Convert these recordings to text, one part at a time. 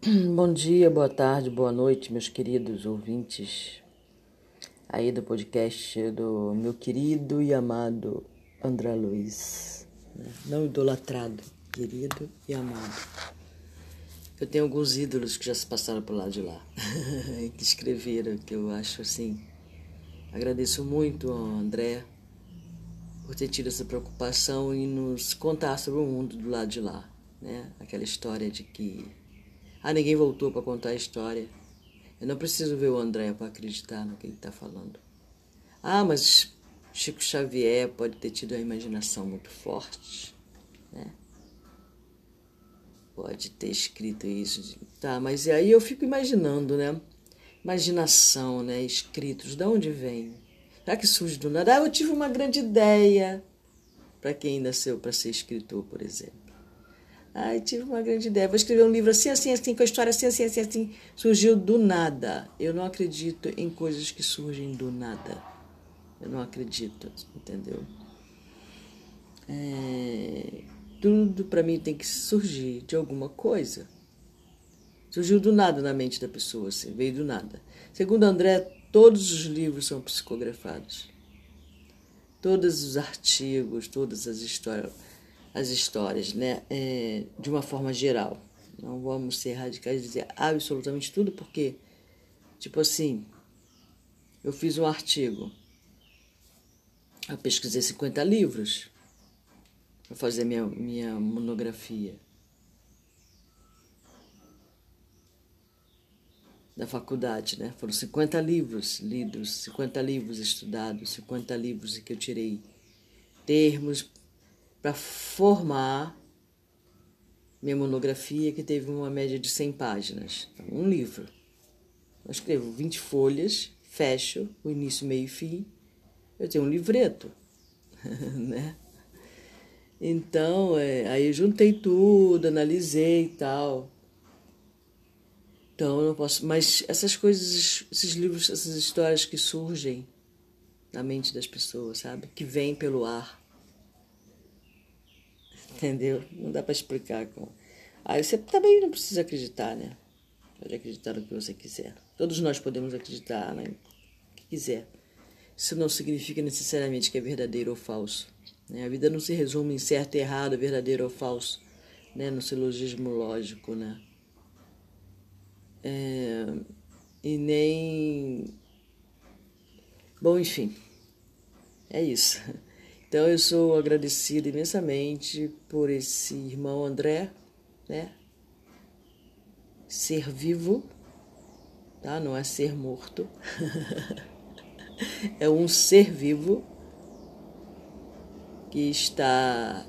Bom dia, boa tarde, boa noite, meus queridos ouvintes aí do podcast do meu querido e amado André Luiz. Né? Não idolatrado, querido e amado. Eu tenho alguns ídolos que já se passaram por lá de lá, que escreveram, que eu acho assim. Agradeço muito ao André por ter tido essa preocupação em nos contar sobre o mundo do lado de lá, né? Aquela história de que ah, ninguém voltou para contar a história. Eu não preciso ver o André para acreditar no que ele está falando. Ah, mas Chico Xavier pode ter tido uma imaginação muito forte, né? Pode ter escrito isso. Tá, mas aí eu fico imaginando, né? Imaginação, né? Escritos, de onde vem? Será que surge do nada? Ah, eu tive uma grande ideia. Para quem nasceu para ser escritor, por exemplo. Ai, tive uma grande ideia. Vou escrever um livro assim, assim, assim, com a história assim, assim, assim, assim. Surgiu do nada. Eu não acredito em coisas que surgem do nada. Eu não acredito, entendeu? É, tudo para mim tem que surgir de alguma coisa. Surgiu do nada na mente da pessoa, assim, veio do nada. Segundo André, todos os livros são psicografados. Todos os artigos, todas as histórias as histórias, né? É, de uma forma geral. Não vamos ser radicais e dizer absolutamente tudo, porque, tipo assim, eu fiz um artigo, eu pesquisei 50 livros para fazer minha, minha monografia. Da faculdade, né? Foram 50 livros lidos, 50 livros estudados, 50 livros que eu tirei termos para formar minha monografia, que teve uma média de 100 páginas. Então, um livro. Eu escrevo 20 folhas, fecho o início, meio e fim. Eu tenho um livreto, né? Então, é, aí eu juntei tudo, analisei e tal. Então, eu não posso. Mas essas coisas, esses livros, essas histórias que surgem na mente das pessoas, sabe? Que vêm pelo ar entendeu? Não dá para explicar. Com... Aí você também não precisa acreditar, né? Pode acreditar no que você quiser. Todos nós podemos acreditar no que quiser. Isso não significa necessariamente que é verdadeiro ou falso. Né? A vida não se resume em certo e errado, verdadeiro ou falso, né? no silogismo lógico, né? É... E nem. Bom, enfim, é isso. Então eu sou agradecida imensamente por esse irmão André, né? Ser vivo, tá? Não é ser morto. é um ser vivo que está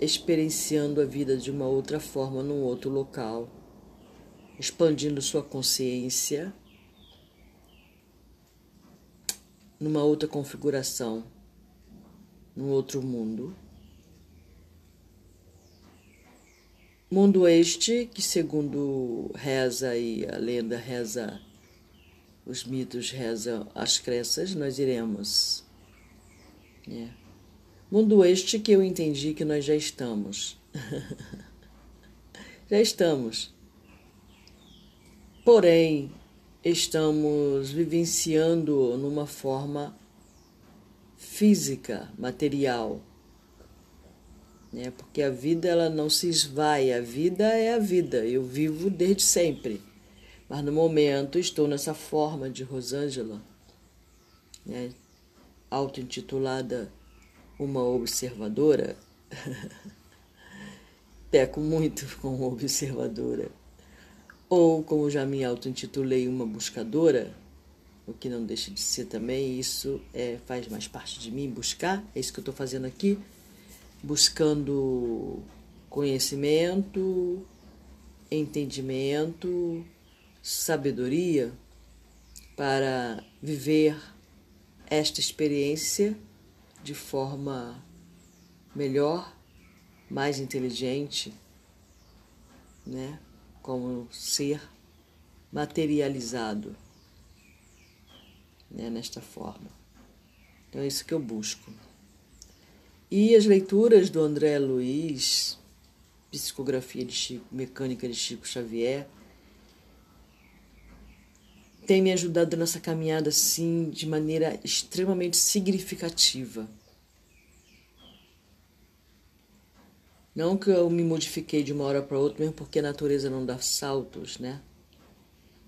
experienciando a vida de uma outra forma num outro local, expandindo sua consciência numa outra configuração num outro mundo. Mundo este que, segundo reza e a lenda reza, os mitos rezam as crenças, nós iremos. É. Mundo este que eu entendi que nós já estamos. já estamos. Porém, estamos vivenciando numa forma física, material. Né? Porque a vida ela não se esvai, a vida é a vida. Eu vivo desde sempre. Mas no momento estou nessa forma de Rosângela, né? auto-intitulada uma observadora. Peco muito como observadora. Ou, como já me auto-intitulei, uma buscadora o que não deixa de ser também, isso é, faz mais parte de mim, buscar, é isso que eu estou fazendo aqui, buscando conhecimento, entendimento, sabedoria para viver esta experiência de forma melhor, mais inteligente, né? como ser materializado né, nesta forma. Então é isso que eu busco. E as leituras do André Luiz psicografia de Chico, mecânica de Chico Xavier, tem me ajudado nessa caminhada assim de maneira extremamente significativa. Não que eu me modifiquei de uma hora para outra, mesmo porque a natureza não dá saltos, né?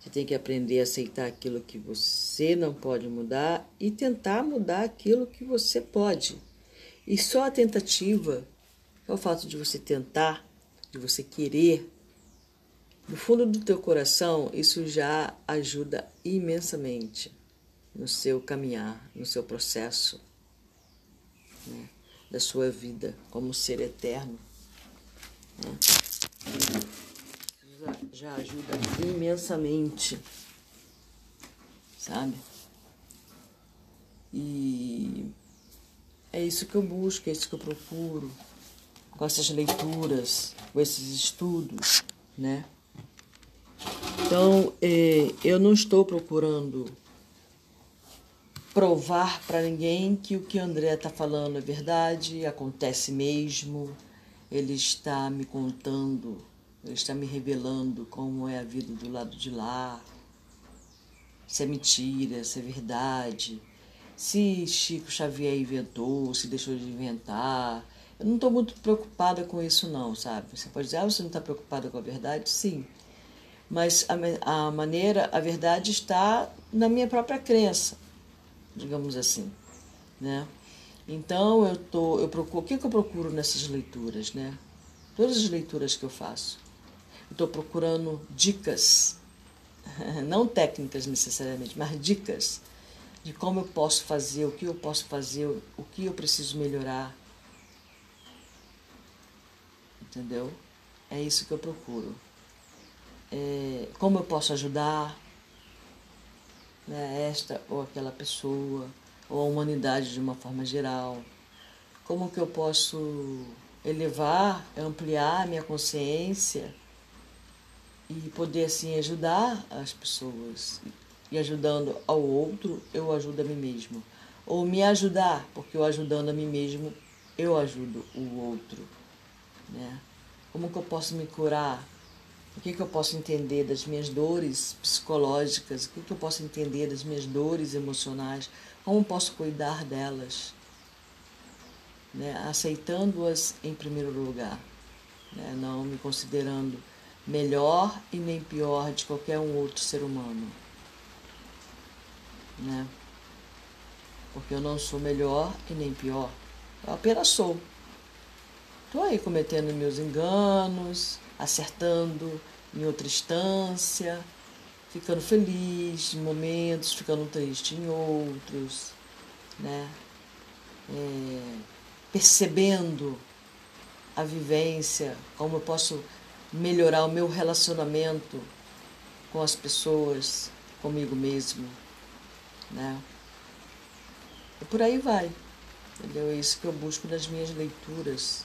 Você tem que aprender a aceitar aquilo que você não pode mudar e tentar mudar aquilo que você pode. E só a tentativa, é o fato de você tentar, de você querer, no fundo do teu coração, isso já ajuda imensamente no seu caminhar, no seu processo né, da sua vida como ser eterno. Né? Já ajuda imensamente, sabe? E é isso que eu busco, é isso que eu procuro, com essas leituras, com esses estudos, né? Então, é, eu não estou procurando provar para ninguém que o que André está falando é verdade, acontece mesmo. Ele está me contando está me revelando como é a vida do lado de lá, se é mentira, se é verdade, se Chico Xavier inventou, se deixou de inventar. Eu não estou muito preocupada com isso, não, sabe? Você pode dizer, ah, você não está preocupada com a verdade? Sim. Mas a, a maneira, a verdade está na minha própria crença, digamos assim, né? Então eu tô, eu procuro, o que, que eu procuro nessas leituras, né? Todas as leituras que eu faço, Estou procurando dicas, não técnicas necessariamente, mas dicas de como eu posso fazer, o que eu posso fazer, o que eu preciso melhorar. Entendeu? É isso que eu procuro. É, como eu posso ajudar né, esta ou aquela pessoa, ou a humanidade de uma forma geral. Como que eu posso elevar, ampliar a minha consciência e poder assim ajudar as pessoas. E ajudando ao outro, eu ajudo a mim mesmo. Ou me ajudar, porque eu ajudando a mim mesmo, eu ajudo o outro. Né? Como que eu posso me curar? O que, que eu posso entender das minhas dores psicológicas? O que, que eu posso entender das minhas dores emocionais? Como posso cuidar delas? Né? Aceitando-as em primeiro lugar, né? não me considerando melhor e nem pior de qualquer um outro ser humano. Né? Porque eu não sou melhor e nem pior. Eu apenas sou. Estou aí cometendo meus enganos, acertando em outra instância, ficando feliz em momentos, ficando triste em outros, né? É, percebendo a vivência, como eu posso melhorar o meu relacionamento com as pessoas, comigo mesmo, né? E por aí vai, entendeu? É isso que eu busco nas minhas leituras,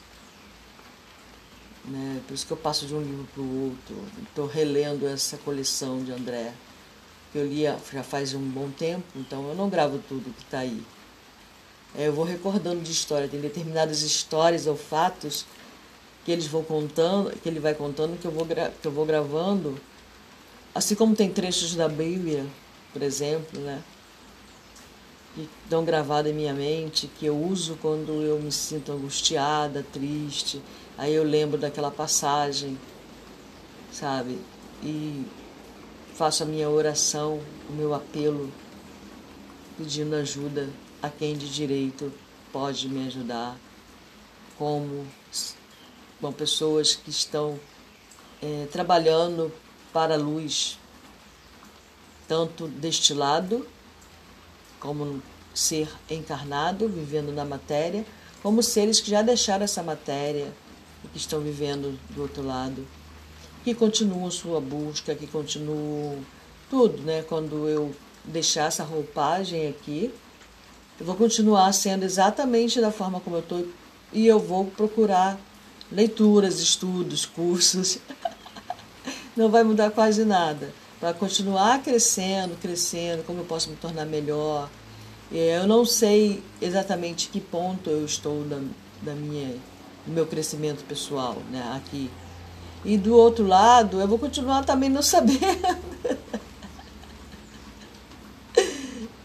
né? Por isso que eu passo de um livro para o outro. Estou relendo essa coleção de André, que eu li já faz um bom tempo, então eu não gravo tudo que está aí. É, eu vou recordando de história, tem determinadas histórias ou fatos que eles vão contando, que ele vai contando, que eu vou, que eu vou gravando, assim como tem trechos da Bíblia, por exemplo, né? Que estão gravados em minha mente, que eu uso quando eu me sinto angustiada, triste. Aí eu lembro daquela passagem, sabe? E faço a minha oração, o meu apelo, pedindo ajuda a quem de direito pode me ajudar, como com pessoas que estão é, trabalhando para a luz, tanto deste lado, como ser encarnado, vivendo na matéria, como seres que já deixaram essa matéria e que estão vivendo do outro lado, que continuam sua busca, que continuam tudo, né? Quando eu deixar essa roupagem aqui, eu vou continuar sendo exatamente da forma como eu estou e eu vou procurar leituras, estudos, cursos. Não vai mudar quase nada. Para continuar crescendo, crescendo, como eu posso me tornar melhor. Eu não sei exatamente que ponto eu estou da, minha meu crescimento pessoal, né, aqui. E do outro lado, eu vou continuar também não sabendo.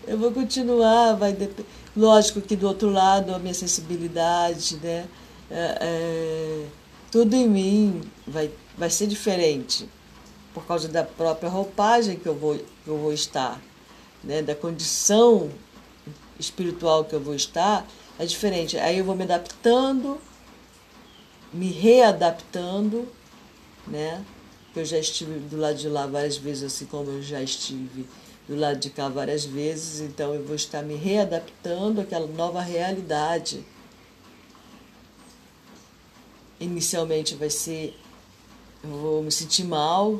eu vou continuar, vai depender. Lógico que do outro lado a minha sensibilidade, né? É, é, tudo em mim vai, vai ser diferente por causa da própria roupagem que eu vou, que eu vou estar, né? da condição espiritual que eu vou estar, é diferente. Aí eu vou me adaptando, me readaptando, né? Eu já estive do lado de lá várias vezes, assim como eu já estive do lado de cá várias vezes, então eu vou estar me readaptando àquela nova realidade. Inicialmente vai ser, eu vou me sentir mal,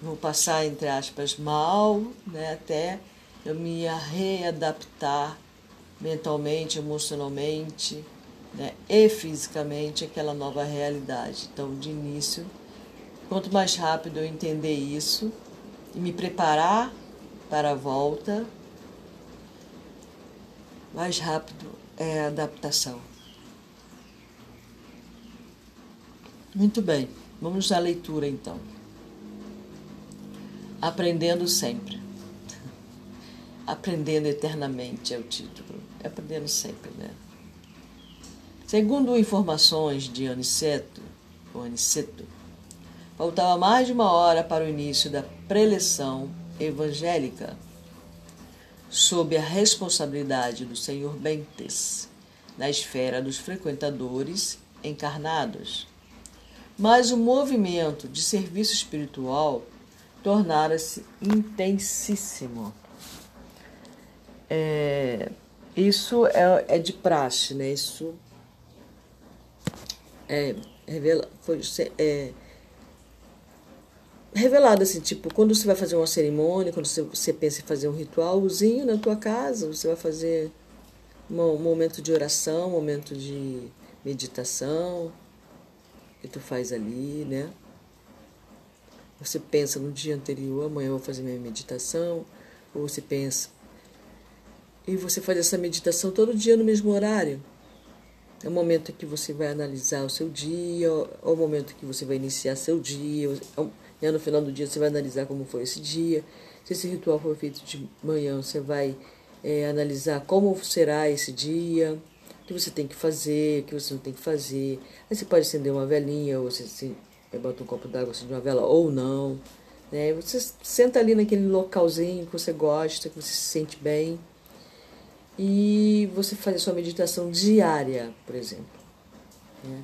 vou passar, entre aspas, mal, né, até eu me readaptar mentalmente, emocionalmente né, e fisicamente àquela nova realidade. Então, de início, quanto mais rápido eu entender isso e me preparar para a volta, mais rápido é a adaptação. Muito bem, vamos à leitura então. Aprendendo sempre. Aprendendo eternamente é o título. Aprendendo sempre, né? Segundo informações de Aniceto, Aniceto, faltava mais de uma hora para o início da preleção evangélica, sob a responsabilidade do Senhor Bentes, na esfera dos frequentadores encarnados. Mas o movimento de serviço espiritual tornara-se intensíssimo. É, isso é, é, de praxe, né? Isso é, revela, foi, é, revelado assim, tipo, quando você vai fazer uma cerimônia, quando você, você pensa em fazer um ritualzinho na tua casa, você vai fazer um momento de oração, um momento de meditação que tu faz ali, né? Você pensa no dia anterior, amanhã eu vou fazer minha meditação, ou você pensa e você faz essa meditação todo dia no mesmo horário. É o momento que você vai analisar o seu dia, é o momento que você vai iniciar seu dia, e no final do dia você vai analisar como foi esse dia. Se esse ritual foi feito de manhã, você vai é, analisar como será esse dia, o que você tem que fazer, o que você não tem que fazer. Aí você pode acender uma velinha, ou você assim, bota um copo d'água, acende uma vela, ou não. Né? Você senta ali naquele localzinho que você gosta, que você se sente bem e você faz a sua meditação diária, por exemplo. Né?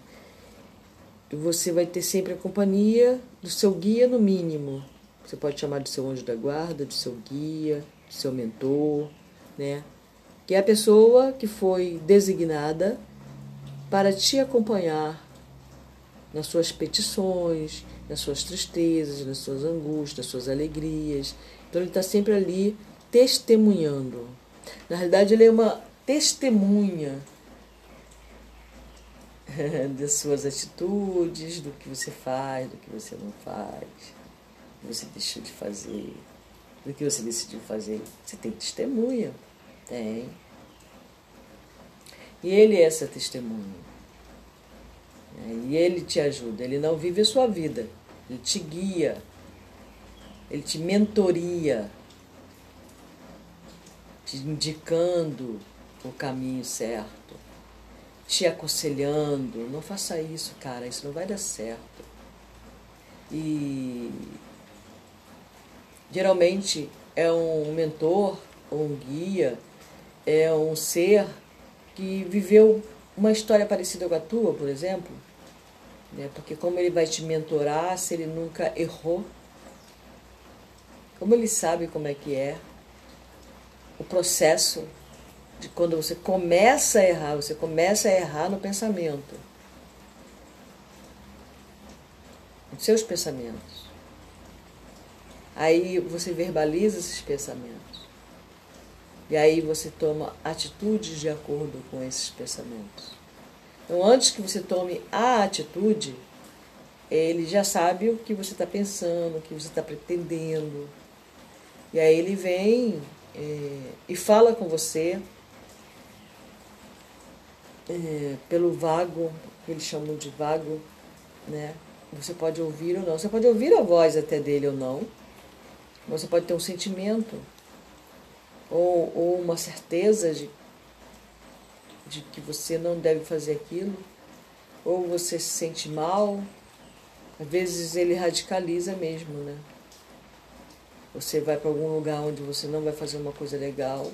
Você vai ter sempre a companhia do seu guia, no mínimo. Você pode chamar de seu anjo da guarda, de seu guia, de seu mentor, né? Que é a pessoa que foi designada para te acompanhar nas suas petições, nas suas tristezas, nas suas angústias, nas suas alegrias. Então ele está sempre ali testemunhando. Na realidade, ele é uma testemunha das suas atitudes, do que você faz, do que você não faz, do que você deixou de fazer, do que você decidiu fazer. Você tem testemunha? Tem. E ele é essa testemunha. E ele te ajuda. Ele não vive a sua vida. Ele te guia. Ele te mentoria te indicando o caminho certo, te aconselhando. Não faça isso, cara, isso não vai dar certo. E geralmente é um mentor ou um guia, é um ser que viveu uma história parecida com a tua, por exemplo. Né? Porque como ele vai te mentorar se ele nunca errou? Como ele sabe como é que é? o processo de quando você começa a errar, você começa a errar no pensamento. Nos seus pensamentos. Aí você verbaliza esses pensamentos. E aí você toma atitudes de acordo com esses pensamentos. Então, antes que você tome a atitude, ele já sabe o que você está pensando, o que você está pretendendo. E aí ele vem é, e fala com você é, pelo vago, que eles chamam de vago, né? Você pode ouvir ou não. Você pode ouvir a voz até dele ou não. Você pode ter um sentimento ou, ou uma certeza de, de que você não deve fazer aquilo, ou você se sente mal. Às vezes ele radicaliza mesmo, né? Você vai para algum lugar onde você não vai fazer uma coisa legal,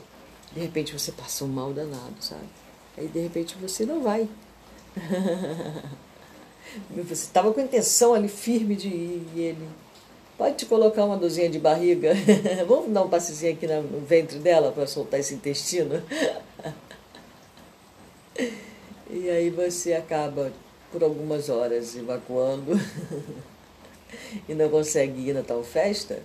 de repente você passa um mal danado, sabe? Aí de repente você não vai. Você estava com a intenção ali firme de ir e ele. Pode te colocar uma dorzinha de barriga? Vamos dar um passezinho aqui no ventre dela para soltar esse intestino? e aí você acaba por algumas horas evacuando e não consegue ir na tal festa.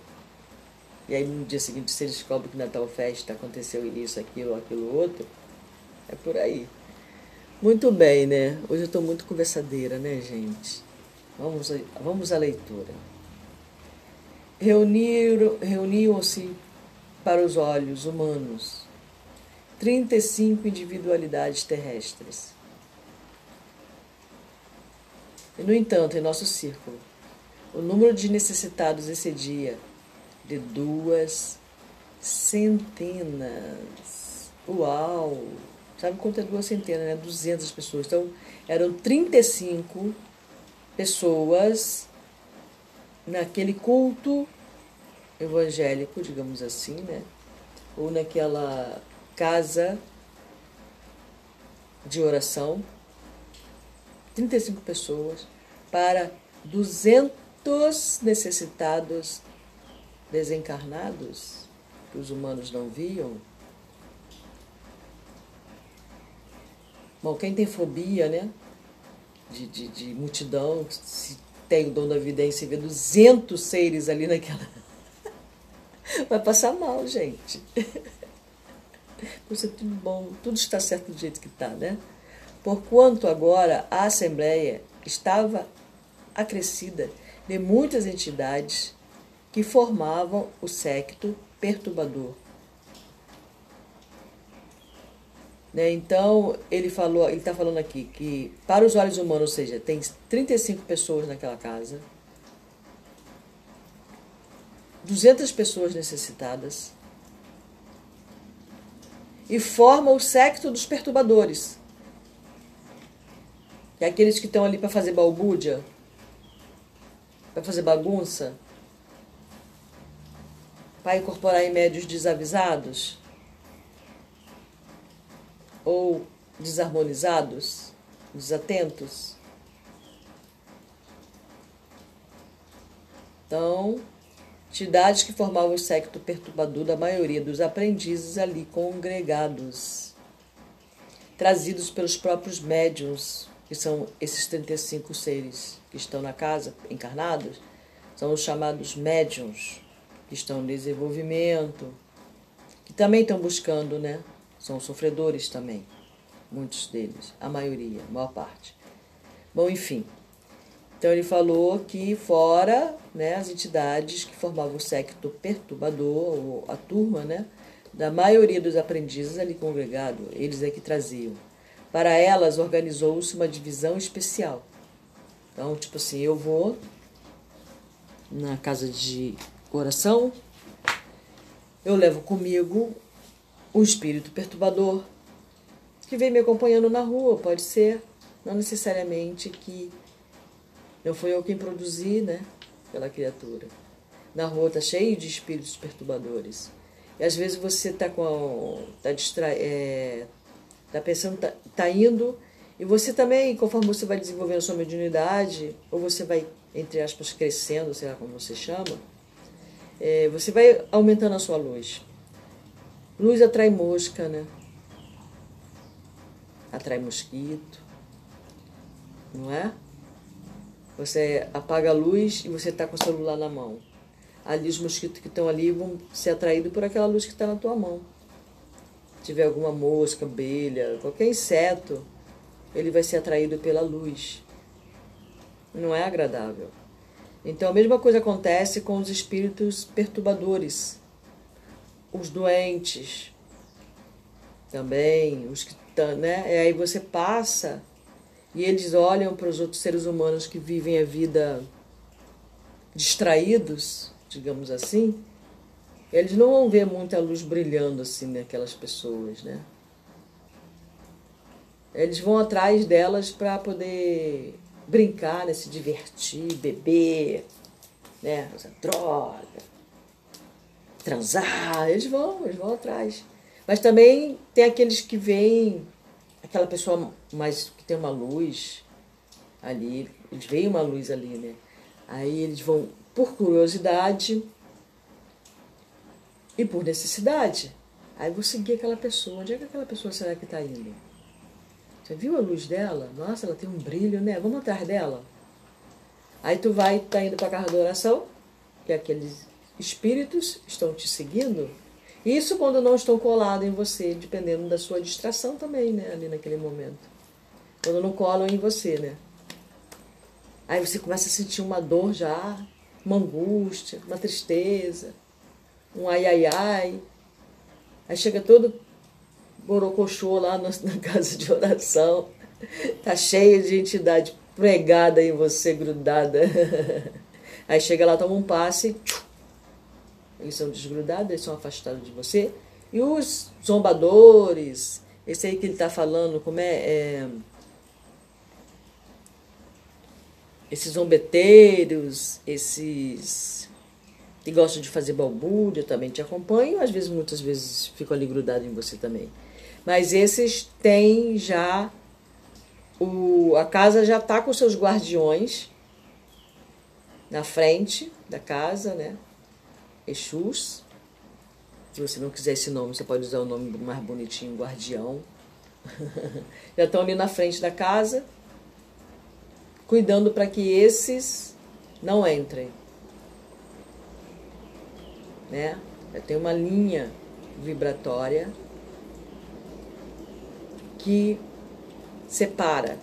E aí no dia seguinte você descobre que na tal festa aconteceu isso, aquilo, aquilo outro. É por aí. Muito bem, né? Hoje eu estou muito conversadeira, né, gente? Vamos, vamos à leitura. Reuniram-se para os olhos humanos 35 individualidades terrestres. E, no entanto, em nosso círculo, o número de necessitados excedia de duas centenas. Uau! Sabe quanto é duas centenas, né? 200 pessoas. Então, eram 35 pessoas naquele culto evangélico, digamos assim, né? Ou naquela casa de oração. 35 pessoas para 200 necessitados desencarnados que os humanos não viam Bom, quem tem fobia, né? De, de, de multidão, se tem o dom da evidência e vê 200 seres ali naquela. Vai passar mal, gente. Isso é tudo bom, tudo está certo do jeito que está, né? Porquanto agora a Assembleia estava acrescida de muitas entidades que formavam o secto perturbador Né? Então, ele falou, ele está falando aqui que para os olhos humanos, ou seja, tem 35 pessoas naquela casa, 200 pessoas necessitadas, e forma o secto dos perturbadores. Que é aqueles que estão ali para fazer balbúrdia, para fazer bagunça, para incorporar em médios desavisados ou desarmonizados, desatentos. Então, entidades que formavam o secto perturbador da maioria dos aprendizes ali congregados, trazidos pelos próprios médiums, que são esses 35 seres que estão na casa, encarnados, são os chamados médiums, que estão em desenvolvimento, que também estão buscando, né, são sofredores também, muitos deles, a maioria, a maior parte. Bom, enfim. Então ele falou que fora né, as entidades que formavam o secto perturbador, ou a turma, né, da maioria dos aprendizes ali congregado, eles é que traziam. Para elas organizou-se uma divisão especial. Então, tipo assim, eu vou na casa de oração, eu levo comigo um espírito perturbador que vem me acompanhando na rua, pode ser, não necessariamente que não foi eu quem produzi, né, pela criatura. Na rua tá cheio de espíritos perturbadores. E às vezes você tá com tá distra, é, tá pensando, tá, tá indo e você também, conforme você vai desenvolvendo sua mediunidade, ou você vai, entre aspas, crescendo, sei lá como você chama, é, você vai aumentando a sua luz. Luz atrai mosca, né? Atrai mosquito, não é? Você apaga a luz e você está com o celular na mão. Ali os mosquitos que estão ali vão ser atraídos por aquela luz que está na tua mão. Se tiver alguma mosca, abelha, qualquer inseto, ele vai ser atraído pela luz. Não é agradável. Então a mesma coisa acontece com os espíritos perturbadores os doentes também, os que tá, né? E aí você passa e eles olham para os outros seres humanos que vivem a vida distraídos, digamos assim, eles não vão ver muita luz brilhando assim naquelas pessoas, né? Eles vão atrás delas para poder brincar, né? se divertir, beber, né? usar droga, transar. Eles vão, eles vão atrás. Mas também tem aqueles que veem aquela pessoa mais que tem uma luz ali, eles veem uma luz ali, né? Aí eles vão por curiosidade e por necessidade. Aí vou seguir aquela pessoa. Onde é que aquela pessoa será que está indo? Você viu a luz dela? Nossa, ela tem um brilho, né? Vamos atrás dela. Aí tu vai, tá indo para a casa da oração, que aqueles espíritos estão te seguindo. Isso quando não estão colados em você, dependendo da sua distração também, né? Ali naquele momento. Quando não colam em você, né? Aí você começa a sentir uma dor já, uma angústia, uma tristeza, um ai ai ai. Aí chega todo borocochô lá na casa de oração. Tá cheio de entidade pregada em você, grudada. Aí chega lá, toma um passe, eles são desgrudados, eles são afastados de você. E os zombadores, esse aí que ele está falando, como é, é esses zombeteiros, esses que gostam de fazer balbúrdia, também te acompanham, às vezes, muitas vezes, ficam ali grudados em você também. Mas esses têm já. O, a casa já está com seus guardiões na frente da casa, né? Exus. Se você não quiser esse nome, você pode usar o nome mais bonitinho, guardião. já estão ali na frente da casa, cuidando para que esses não entrem. Né? Já tem uma linha vibratória que separa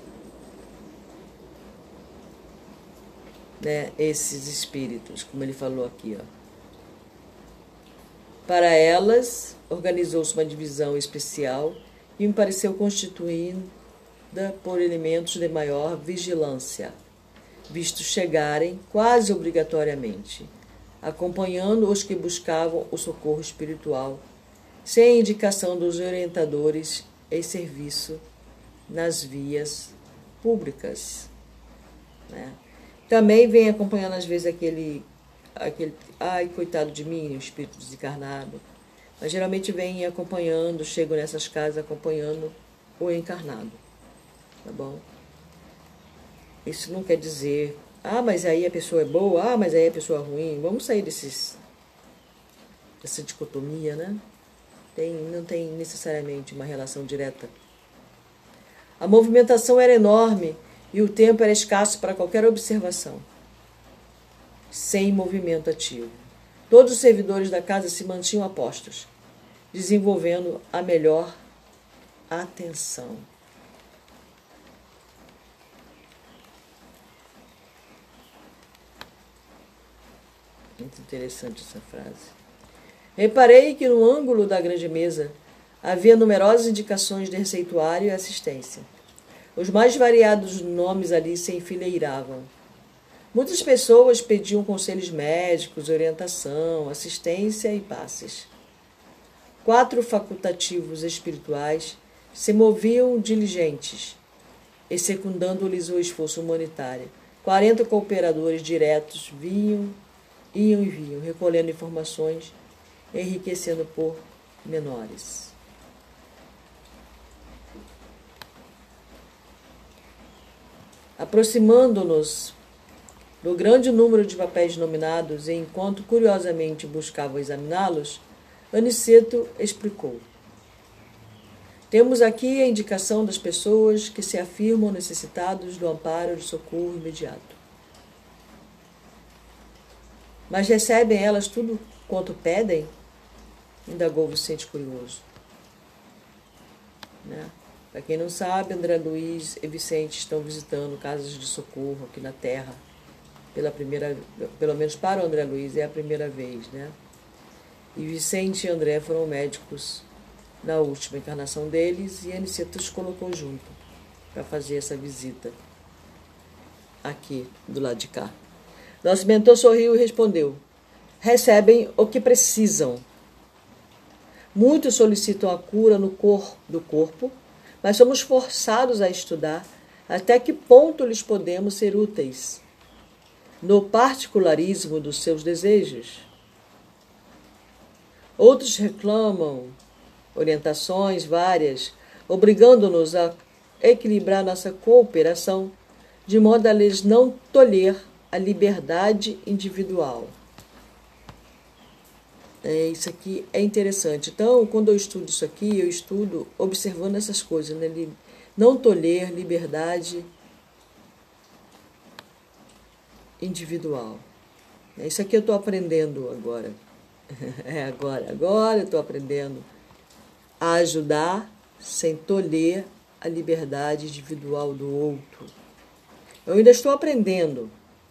né, esses espíritos, como ele falou aqui. Ó. Para elas, organizou-se uma divisão especial e me pareceu constituída por elementos de maior vigilância, visto chegarem quase obrigatoriamente, acompanhando os que buscavam o socorro espiritual, sem indicação dos orientadores em serviço nas vias públicas. Né? Também vem acompanhando, às vezes, aquele, aquele. Ai, coitado de mim, o espírito desencarnado. Mas geralmente vem acompanhando, chego nessas casas acompanhando o encarnado. Tá bom? Isso não quer dizer, ah, mas aí a pessoa é boa, ah, mas aí a pessoa é ruim. Vamos sair desses, dessa dicotomia, né? tem, não tem necessariamente uma relação direta. A movimentação era enorme e o tempo era escasso para qualquer observação. Sem movimento ativo. Todos os servidores da casa se mantinham a postos, desenvolvendo a melhor atenção. Muito interessante essa frase. Reparei que no ângulo da grande mesa havia numerosas indicações de receituário e assistência. Os mais variados nomes ali se enfileiravam. Muitas pessoas pediam conselhos médicos, orientação, assistência e passes. Quatro facultativos espirituais se moviam diligentes, secundando-lhes o esforço humanitário. Quarenta cooperadores diretos vinham, iam e vinham, recolhendo informações enriquecendo por menores. Aproximando-nos do grande número de papéis nominados e enquanto curiosamente buscava examiná-los, Aniceto explicou. Temos aqui a indicação das pessoas que se afirmam necessitados do amparo de socorro imediato. Mas recebem elas tudo quanto pedem? indagou Vicente curioso. Né? Para quem não sabe, André Luiz e Vicente estão visitando casas de socorro aqui na Terra. Pela primeira, pelo menos para o André Luiz é a primeira vez, né? E Vicente e André foram médicos na última encarnação deles e a os colocou junto para fazer essa visita aqui do lado de cá. Nosso mentor sorriu e respondeu: recebem o que precisam. Muitos solicitam a cura no cor do corpo, mas somos forçados a estudar até que ponto lhes podemos ser úteis no particularismo dos seus desejos. Outros reclamam orientações várias, obrigando-nos a equilibrar nossa cooperação de modo a lhes não tolher a liberdade individual. É, isso aqui é interessante. Então, quando eu estudo isso aqui, eu estudo observando essas coisas, né? Não tolher liberdade individual. É isso aqui eu estou aprendendo agora. É agora, agora eu estou aprendendo a ajudar sem tolher a liberdade individual do outro. Eu ainda estou aprendendo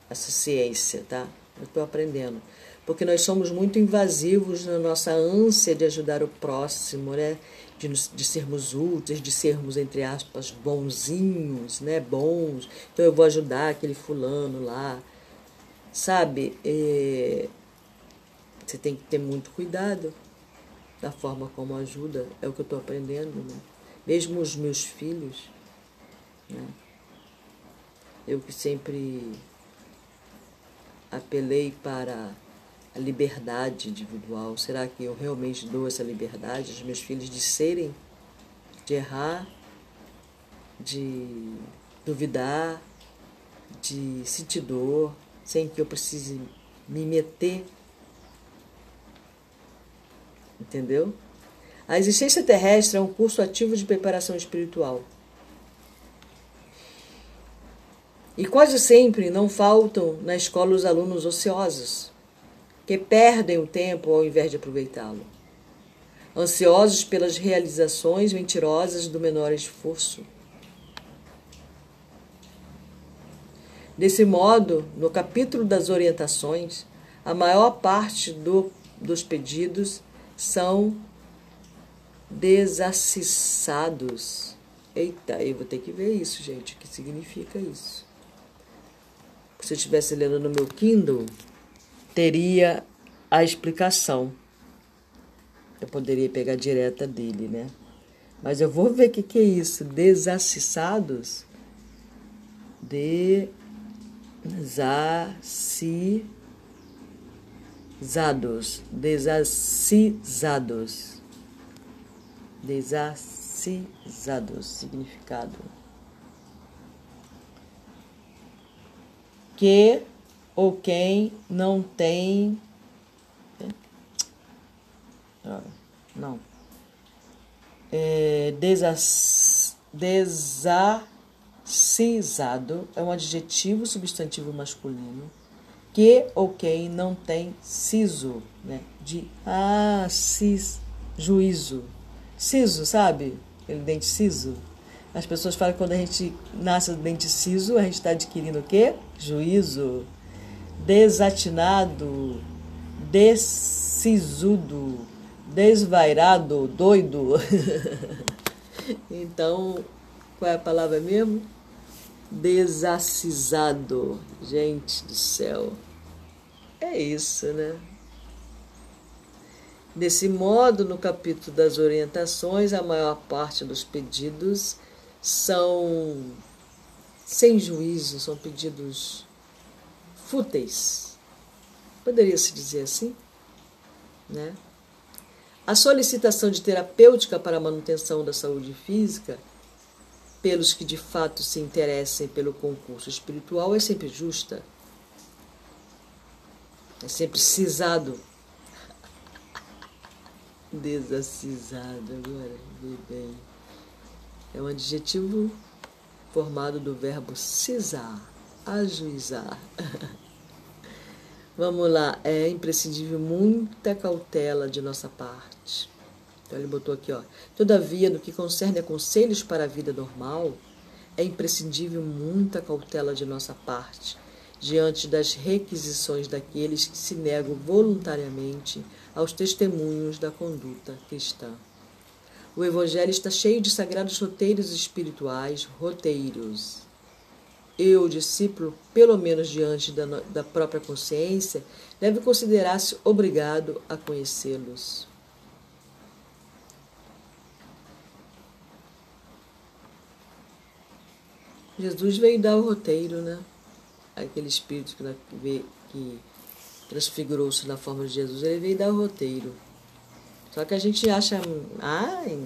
essa ciência, tá? Eu estou aprendendo porque nós somos muito invasivos na nossa ânsia de ajudar o próximo, né? De, de sermos úteis, de sermos, entre aspas, bonzinhos, né? Bons. Então eu vou ajudar aquele fulano lá. Sabe? É... Você tem que ter muito cuidado da forma como ajuda. É o que eu estou aprendendo, né? Mesmo os meus filhos, né? Eu que sempre apelei para a liberdade individual? Será que eu realmente dou essa liberdade aos meus filhos de serem, de errar, de duvidar, de sentir dor, sem que eu precise me meter? Entendeu? A existência terrestre é um curso ativo de preparação espiritual. E quase sempre não faltam na escola os alunos ociosos, que perdem o tempo ao invés de aproveitá-lo, ansiosos pelas realizações mentirosas do menor esforço. Desse modo, no capítulo das orientações, a maior parte do, dos pedidos são desacissados. Eita, eu vou ter que ver isso, gente. O que significa isso? Se eu estivesse lendo no meu Kindle, teria a explicação. Eu poderia pegar direta dele, né? Mas eu vou ver o que, que é isso. Desacissados? Desacisados. Desacisados. Desacisados. Significado. Que ou quem não tem. Não. É, desas, desacisado é um adjetivo substantivo masculino que ou quem não tem siso, né? De ah, cis, juízo. Siso, sabe? Aquele dente siso. As pessoas falam que quando a gente nasce dente siso, a gente está adquirindo o quê? Juízo desatinado, descisudo, desvairado, doido. então, qual é a palavra mesmo? Desacisado. Gente do céu. É isso, né? Desse modo, no capítulo das orientações, a maior parte dos pedidos são sem juízo, são pedidos fúteis. Poderia se dizer assim, né? A solicitação de terapêutica para a manutenção da saúde física pelos que de fato se interessem pelo concurso espiritual é sempre justa. É sempre cisado. Desacisado agora, bem. É um adjetivo formado do verbo cisar ajuizar. Vamos lá, é imprescindível muita cautela de nossa parte. Então ele botou aqui, ó. Todavia, no que concerne a conselhos para a vida normal, é imprescindível muita cautela de nossa parte diante das requisições daqueles que se negam voluntariamente aos testemunhos da conduta cristã. O Evangelho está cheio de sagrados roteiros espirituais, roteiros. Eu, discípulo, pelo menos diante da, da própria consciência, deve considerar-se obrigado a conhecê-los. Jesus veio dar o roteiro, né? Aquele espírito que, que transfigurou-se na forma de Jesus, ele veio dar o roteiro. Só que a gente acha, ai,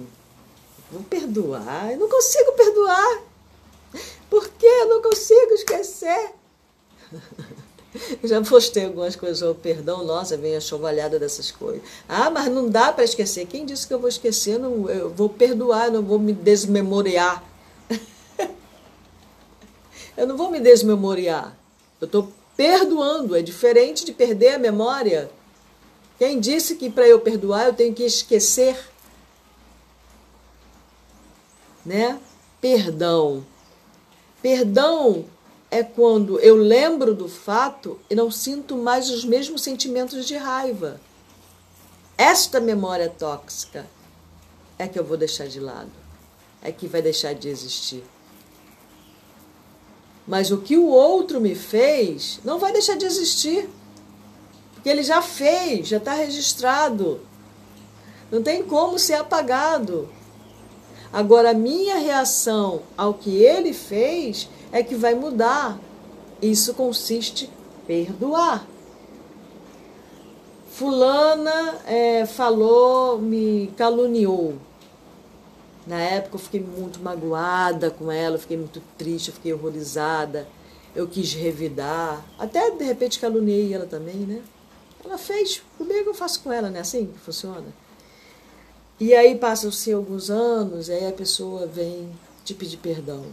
vou perdoar, eu não consigo perdoar. Por que eu não consigo esquecer? Eu já postei algumas coisas sobre perdão, nossa, vem a chovalhada dessas coisas. Ah, mas não dá para esquecer. Quem disse que eu vou esquecer? Não, eu vou perdoar, não vou me desmemoriar. Eu não vou me desmemoriar. Eu estou perdoando. É diferente de perder a memória. Quem disse que para eu perdoar eu tenho que esquecer? Né? Perdão. Perdão é quando eu lembro do fato e não sinto mais os mesmos sentimentos de raiva. Esta memória tóxica é que eu vou deixar de lado, é que vai deixar de existir. Mas o que o outro me fez não vai deixar de existir. Porque ele já fez, já está registrado. Não tem como ser apagado. Agora, a minha reação ao que ele fez é que vai mudar. Isso consiste em perdoar. Fulana é, falou, me caluniou. Na época eu fiquei muito magoada com ela, fiquei muito triste, fiquei horrorizada. Eu quis revidar. Até de repente caluniei ela também, né? Ela fez, comigo eu faço com ela, né? Assim que funciona. E aí passam-se alguns anos, aí a pessoa vem te pedir perdão.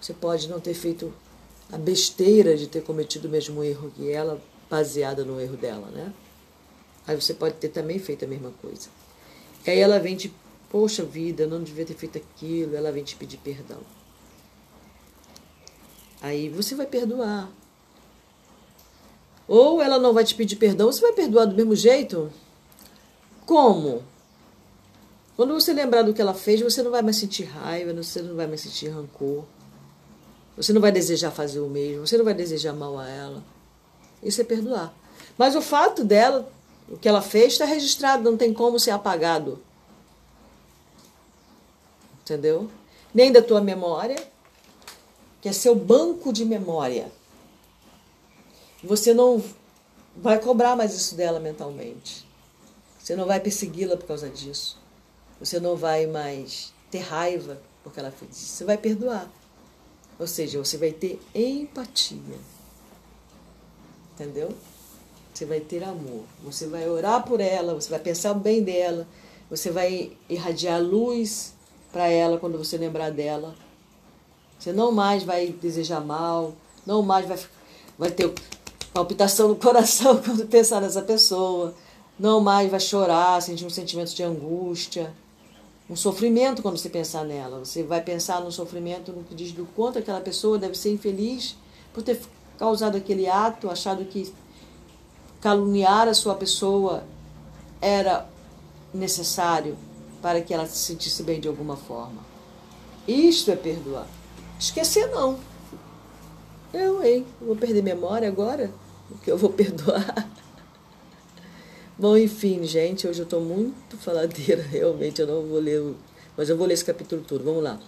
Você pode não ter feito a besteira de ter cometido o mesmo erro que ela, baseada no erro dela, né? Aí você pode ter também feito a mesma coisa. E aí ela vem te, poxa vida, eu não devia ter feito aquilo, ela vem te pedir perdão. Aí você vai perdoar. Ou ela não vai te pedir perdão, você vai perdoar do mesmo jeito? Como? Quando você lembrar do que ela fez, você não vai mais sentir raiva, você não vai mais sentir rancor. Você não vai desejar fazer o mesmo, você não vai desejar mal a ela. Isso é perdoar. Mas o fato dela, o que ela fez, está registrado, não tem como ser apagado. Entendeu? Nem da tua memória, que é seu banco de memória. Você não vai cobrar mais isso dela mentalmente. Você não vai persegui-la por causa disso. Você não vai mais ter raiva porque ela fez isso. Você vai perdoar. Ou seja, você vai ter empatia. Entendeu? Você vai ter amor. Você vai orar por ela, você vai pensar bem dela, você vai irradiar luz para ela quando você lembrar dela. Você não mais vai desejar mal, não mais vai, vai ter palpitação no coração quando pensar nessa pessoa. Não mais vai chorar, sentir um sentimento de angústia, um sofrimento quando você pensar nela. Você vai pensar no sofrimento no que diz do quanto aquela pessoa deve ser infeliz por ter causado aquele ato, achado que caluniar a sua pessoa era necessário para que ela se sentisse bem de alguma forma. Isto é perdoar. Esquecer não. Eu, hein? Vou perder memória agora? Porque eu vou perdoar. Bom, enfim, gente, hoje eu estou muito faladeira, realmente, eu não vou ler, mas eu vou ler esse capítulo todo. Vamos lá.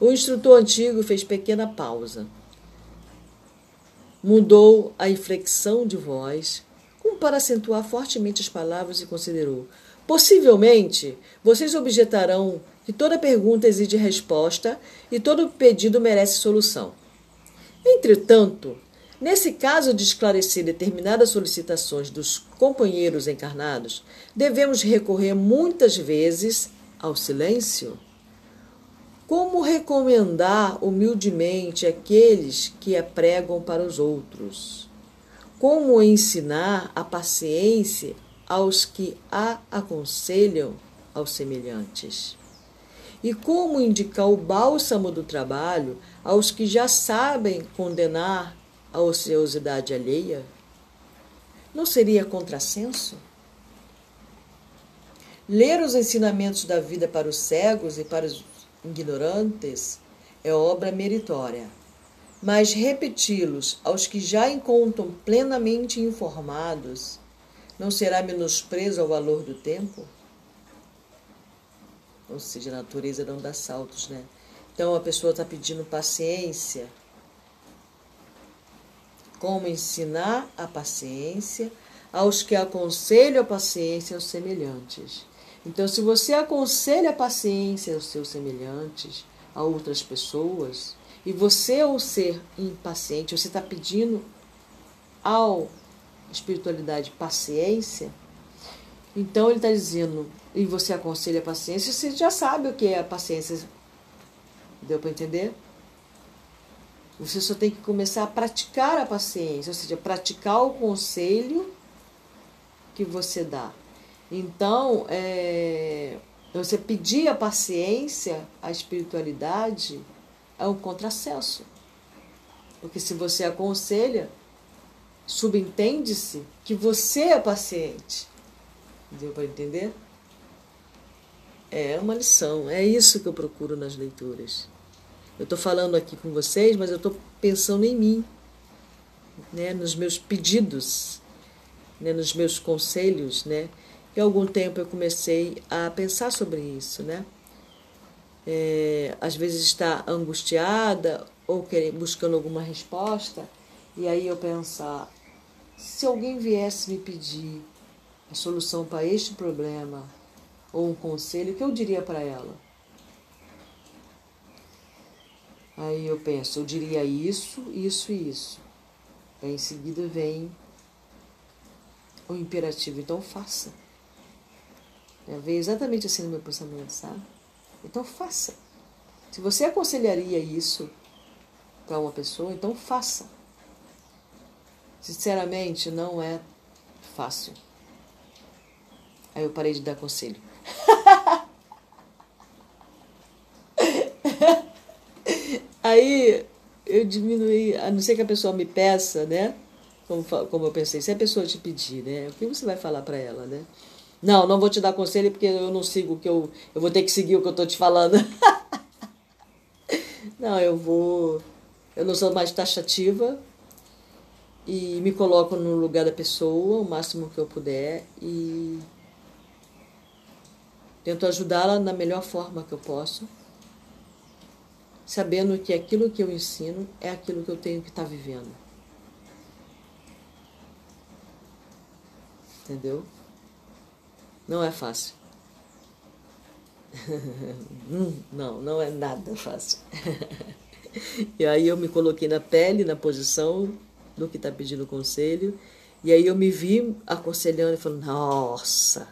O instrutor antigo fez pequena pausa. Mudou a inflexão de voz, como para acentuar fortemente as palavras e considerou: Possivelmente, vocês objetarão que toda pergunta exige resposta e todo pedido merece solução. Entretanto, nesse caso de esclarecer determinadas solicitações dos companheiros encarnados, devemos recorrer muitas vezes ao silêncio. Como recomendar humildemente aqueles que a pregam para os outros? Como ensinar a paciência aos que a aconselham aos semelhantes? E como indicar o bálsamo do trabalho aos que já sabem condenar a ociosidade alheia? Não seria contrassenso? Ler os ensinamentos da vida para os cegos e para os ignorantes é obra meritória, mas repeti-los aos que já encontram plenamente informados não será menosprezo ao valor do tempo? Ou seja, a natureza não dá saltos, né? Então a pessoa está pedindo paciência. Como ensinar a paciência aos que aconselham a paciência aos semelhantes. Então, se você aconselha a paciência aos seus semelhantes, a outras pessoas, e você é o ser impaciente, você está pedindo ao espiritualidade paciência, então ele está dizendo, e você aconselha a paciência, você já sabe o que é a paciência. Deu para entender? Você só tem que começar a praticar a paciência, ou seja, praticar o conselho que você dá. Então, é, você pedir a paciência, a espiritualidade, é um contrassenso. Porque se você aconselha, subentende-se que você é paciente. Deu para entender? É uma lição, é isso que eu procuro nas leituras. Eu estou falando aqui com vocês, mas eu estou pensando em mim, né, nos meus pedidos, né, nos meus conselhos, né. E há algum tempo eu comecei a pensar sobre isso, né. É, às vezes está angustiada ou buscando alguma resposta, e aí eu pensar, se alguém viesse me pedir a solução para este problema ou um conselho, o que eu diria para ela? Aí eu penso, eu diria isso, isso e isso. Aí em seguida vem o imperativo, então faça. É, veio exatamente assim no meu pensamento, sabe? Então faça. Se você aconselharia isso para uma pessoa, então faça. Sinceramente, não é fácil. Aí eu parei de dar conselho. Aí eu diminuí, a não ser que a pessoa me peça, né? Como, como eu pensei, se a pessoa te pedir, né? O que você vai falar para ela, né? Não, não vou te dar conselho porque eu não sigo o que eu. Eu vou ter que seguir o que eu tô te falando. não, eu vou. Eu não sou mais taxativa e me coloco no lugar da pessoa o máximo que eu puder e tento ajudá-la na melhor forma que eu posso, sabendo que aquilo que eu ensino é aquilo que eu tenho que estar tá vivendo. Entendeu? Não é fácil. não, não é nada fácil. e aí eu me coloquei na pele, na posição do que está pedindo conselho. E aí eu me vi aconselhando e falando, nossa,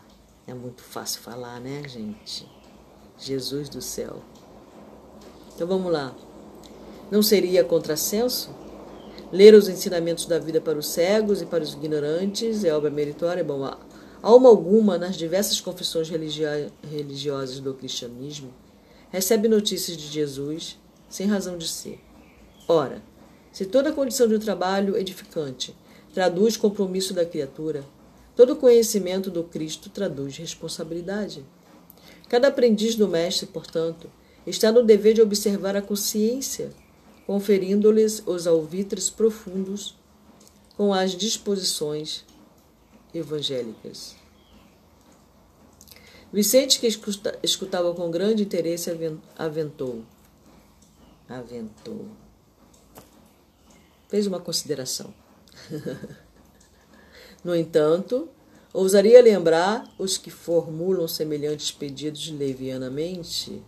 é muito fácil falar, né, gente? Jesus do céu. Então vamos lá. Não seria contrassenso? Ler os ensinamentos da vida para os cegos e para os ignorantes é obra meritória? Bom, há alma alguma nas diversas confissões religiosas do cristianismo recebe notícias de Jesus sem razão de ser. Ora, se toda condição de trabalho edificante traduz compromisso da criatura, todo conhecimento do Cristo traduz responsabilidade. Cada aprendiz do Mestre, portanto, está no dever de observar a consciência, conferindo-lhes os alvitres profundos com as disposições evangélicas. Vicente, que escutava com grande interesse, aventou. Aventou fez uma consideração. no entanto, ousaria lembrar os que formulam semelhantes pedidos levianamente?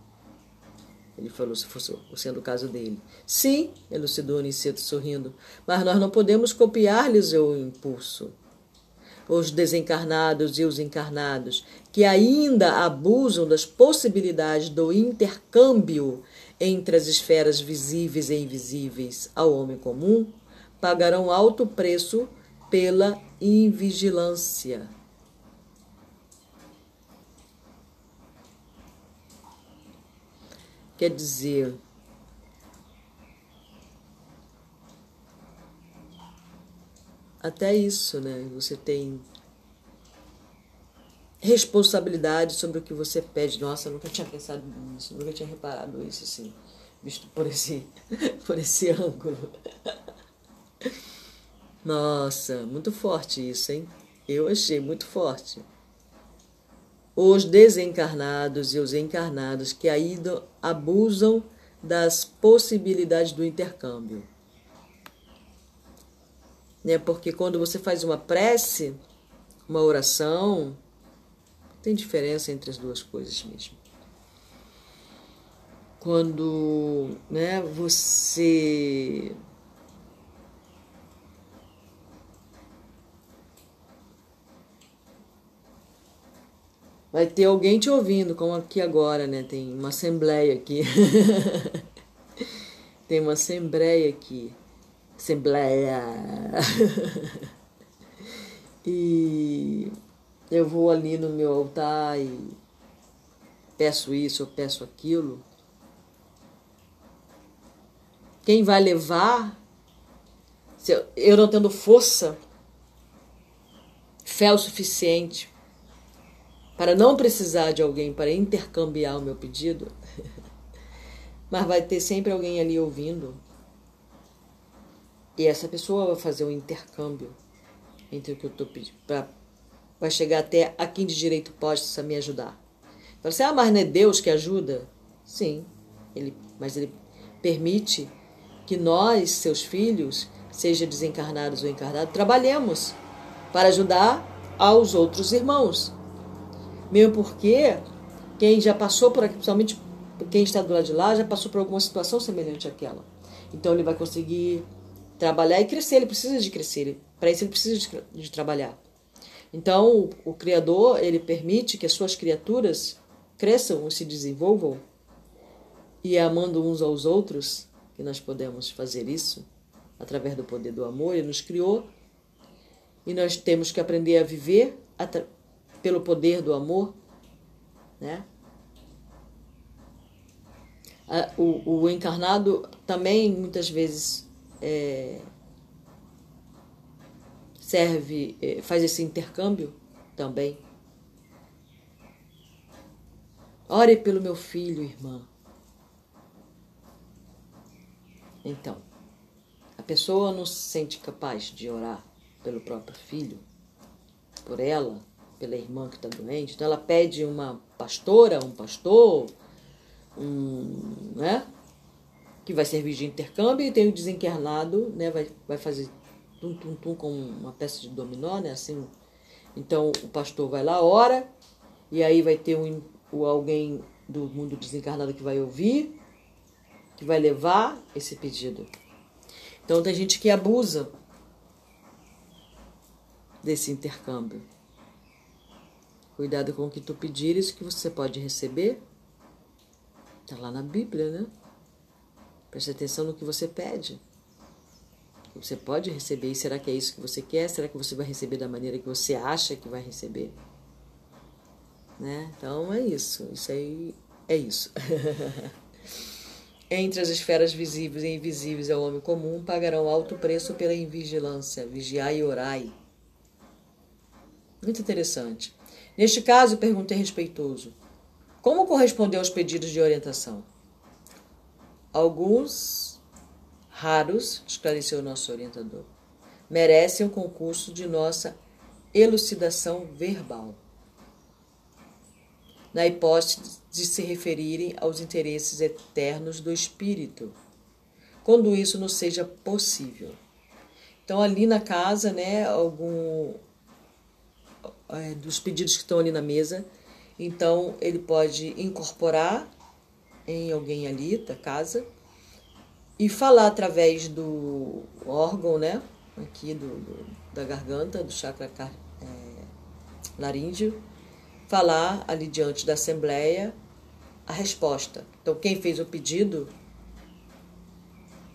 Ele falou, se fosse sendo o caso dele. Sim, elucidou Aniceto sorrindo, mas nós não podemos copiar-lhes o impulso. Os desencarnados e os encarnados, que ainda abusam das possibilidades do intercâmbio entre as esferas visíveis e invisíveis ao homem comum, pagarão alto preço pela invigilância. Quer dizer, até isso, né? Você tem responsabilidade sobre o que você pede. Nossa, eu nunca tinha pensado nisso, nunca tinha reparado isso assim, visto por esse, por esse ângulo. Nossa, muito forte isso, hein? Eu achei muito forte. Os desencarnados e os encarnados que ainda abusam das possibilidades do intercâmbio. Né? Porque quando você faz uma prece, uma oração, tem diferença entre as duas coisas mesmo. Quando né, você vai ter alguém te ouvindo, como aqui agora, né? Tem uma assembleia aqui. Tem uma assembleia aqui. Assembleia. e eu vou ali no meu altar e peço isso, eu peço aquilo. Quem vai levar, eu não tendo força, fé o suficiente para não precisar de alguém para intercambiar o meu pedido, mas vai ter sempre alguém ali ouvindo. E essa pessoa vai fazer um intercâmbio entre o que eu estou pedindo. Vai chegar até a quem de direito possa me ajudar. Fala assim, ah, mas não é Deus que ajuda? Sim, ele, mas ele permite que nós, seus filhos, seja desencarnados ou encarnados, trabalhemos para ajudar aos outros irmãos. Mesmo porque quem já passou por aqui, principalmente quem está do lado de lá, já passou por alguma situação semelhante àquela. Então ele vai conseguir trabalhar e crescer, ele precisa de crescer, para isso ele precisa de, de trabalhar. Então, o, Criador, ele permite que as suas criaturas cresçam e se desenvolvam, e é amando uns aos outros que nós podemos fazer isso, através do poder do amor, ele nos criou, e nós temos que aprender a viver pelo poder do amor, né? O, o encarnado também muitas vezes é, serve, é, faz esse intercâmbio também. Ore pelo meu filho, irmã. Então, a pessoa não se sente capaz de orar pelo próprio filho, por ela, pela irmã que está doente. Então ela pede uma pastora, um pastor, um, né? que vai servir de intercâmbio, e tem o desencarnado, né? vai, vai fazer tum, tum, tum com uma peça de dominó, né? assim. Então o pastor vai lá, ora, e aí vai ter um, alguém do mundo desencarnado que vai ouvir, que vai levar esse pedido. Então tem gente que abusa desse intercâmbio. Cuidado com o que tu pedires, que você pode receber. Está lá na Bíblia, né? Preste atenção no que você pede. Você pode receber, e será que é isso que você quer? Será que você vai receber da maneira que você acha que vai receber? Né? Então é isso. Isso aí é isso. Entre as esferas visíveis e invisíveis ao homem comum pagarão alto preço pela invigilância. Vigiai e orai. Muito interessante. Neste caso, perguntei respeitoso: como correspondeu aos pedidos de orientação? Alguns, raros, esclareceu o nosso orientador, merecem o concurso de nossa elucidação verbal, na hipótese de se referirem aos interesses eternos do espírito, quando isso não seja possível. Então, ali na casa, né, algum é, dos pedidos que estão ali na mesa. Então, ele pode incorporar em alguém ali da casa e falar através do órgão, né? Aqui do, do da garganta, do chakra é, laríngeo, falar ali diante da assembleia a resposta. Então, quem fez o pedido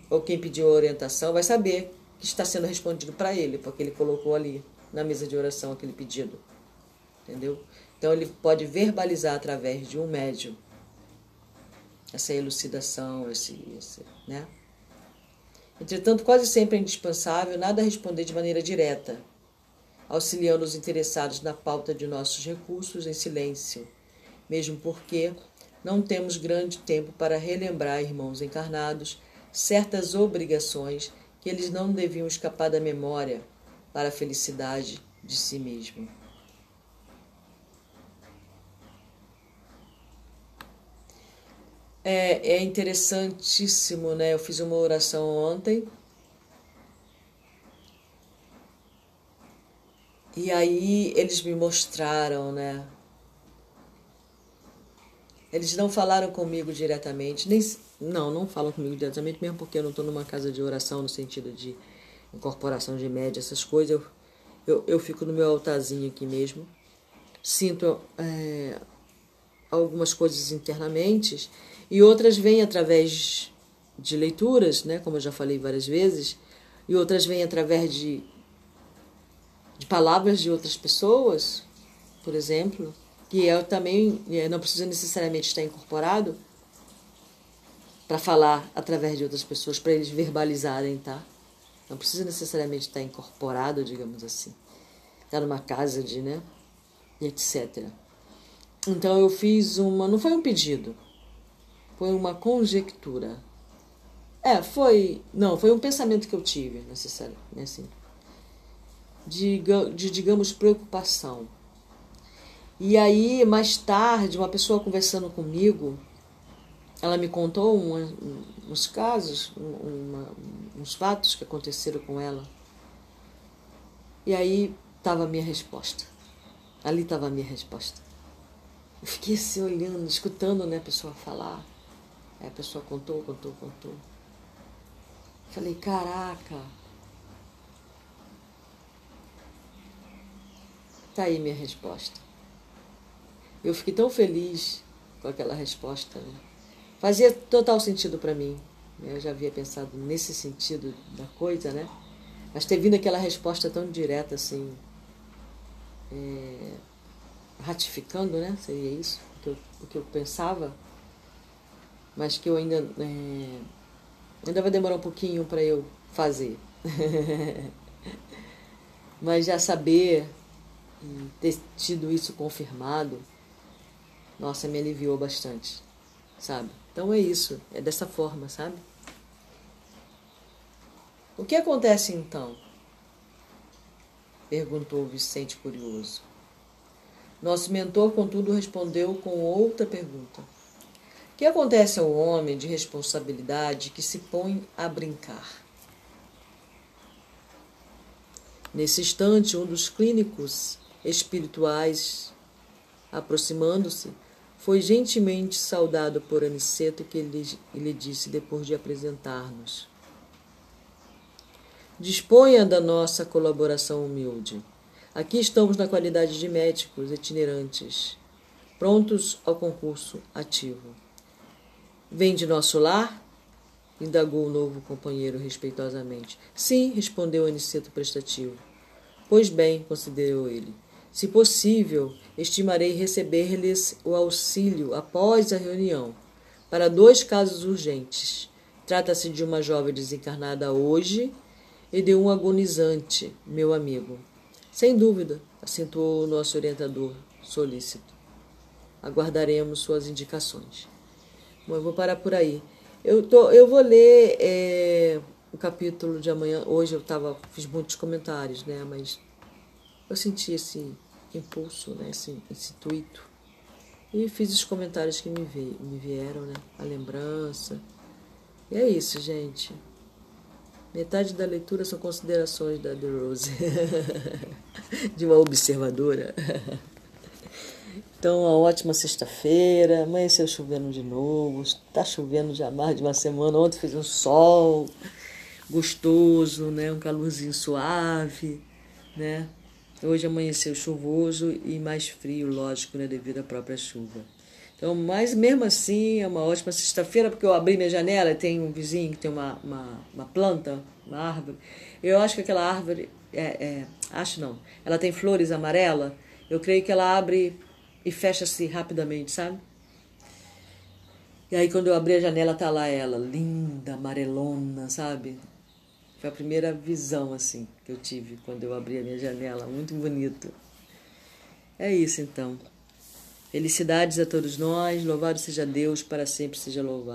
ou quem pediu a orientação vai saber que está sendo respondido para ele, porque ele colocou ali na mesa de oração aquele pedido entendeu? Então ele pode verbalizar através de um médium essa elucidação, esse, esse, né? Entretanto, quase sempre é indispensável nada responder de maneira direta, auxiliando os interessados na pauta de nossos recursos em silêncio, mesmo porque não temos grande tempo para relembrar, irmãos encarnados, certas obrigações que eles não deviam escapar da memória para a felicidade de si mesmo. É, é interessantíssimo, né? Eu fiz uma oração ontem. E aí eles me mostraram, né? Eles não falaram comigo diretamente, nem não, não falam comigo diretamente, mesmo porque eu não estou numa casa de oração no sentido de incorporação de média, essas coisas. Eu, eu, eu fico no meu altarzinho aqui mesmo. Sinto é, algumas coisas internamente e outras vêm através de leituras, né, como eu já falei várias vezes, e outras vêm através de, de palavras de outras pessoas, por exemplo, que eu também é, não precisa necessariamente estar incorporado para falar através de outras pessoas, para eles verbalizarem, tá? Não precisa necessariamente estar incorporado, digamos assim. Estar numa casa de, né? etc. Então eu fiz uma. Não foi um pedido, foi uma conjectura. É, foi. Não, foi um pensamento que eu tive, necessário, né, assim. De, de, digamos, preocupação. E aí, mais tarde, uma pessoa conversando comigo, ela me contou uns casos, uma, uns fatos que aconteceram com ela. E aí estava a minha resposta. Ali estava a minha resposta. Eu fiquei assim olhando, escutando né, a pessoa falar. Aí a pessoa contou, contou, contou. Falei, caraca. Tá aí minha resposta. Eu fiquei tão feliz com aquela resposta. Né? Fazia total sentido para mim. Eu já havia pensado nesse sentido da coisa, né? Mas ter vindo aquela resposta tão direta assim, é, ratificando, né? Seria isso o que eu, o que eu pensava, mas que eu ainda é, ainda vai demorar um pouquinho para eu fazer. mas já saber ter tido isso confirmado, nossa, me aliviou bastante, sabe? Então é isso, é dessa forma, sabe? O que acontece então? Perguntou Vicente curioso. Nosso mentor, contudo, respondeu com outra pergunta. O que acontece ao homem de responsabilidade que se põe a brincar? Nesse instante, um dos clínicos espirituais, aproximando-se, foi gentilmente saudado por Aniceto que lhe disse depois de apresentar-nos. Disponha da nossa colaboração humilde. Aqui estamos na qualidade de médicos itinerantes, prontos ao concurso ativo. Vem de nosso lar? indagou o novo companheiro respeitosamente. Sim, respondeu Aniceto prestativo. Pois bem, considerou ele. Se possível, estimarei receber-lhes o auxílio após a reunião, para dois casos urgentes. Trata-se de uma jovem desencarnada hoje e de um agonizante, meu amigo. Sem dúvida, acentuou o nosso orientador solícito. Aguardaremos suas indicações. Bom, eu vou parar por aí. Eu, tô, eu vou ler é, o capítulo de amanhã. Hoje eu tava, fiz muitos comentários, né? Mas eu senti esse impulso, né, esse, esse intuito. E fiz os comentários que me, vi, me vieram, né? A lembrança. E é isso, gente. Metade da leitura são considerações da Rose, de uma observadora. Então, uma ótima sexta-feira. Amanheceu chovendo de novo. Está chovendo já mais de uma semana. Ontem fez um sol gostoso, né? Um calorzinho suave, né? Hoje amanheceu chuvoso e mais frio, lógico, né, devido à própria chuva. Então, mas mesmo assim, é uma ótima sexta-feira, porque eu abri minha janela e tem um vizinho que tem uma, uma, uma planta, uma árvore. Eu acho que aquela árvore, é, é, acho não, ela tem flores amarelas. Eu creio que ela abre e fecha-se rapidamente, sabe? E aí quando eu abri a janela, tá lá ela, linda, amarelona, sabe? Foi a primeira visão assim que eu tive quando eu abri a minha janela, muito bonito. É isso então. Felicidades a todos nós, louvado seja Deus, para sempre seja louvado.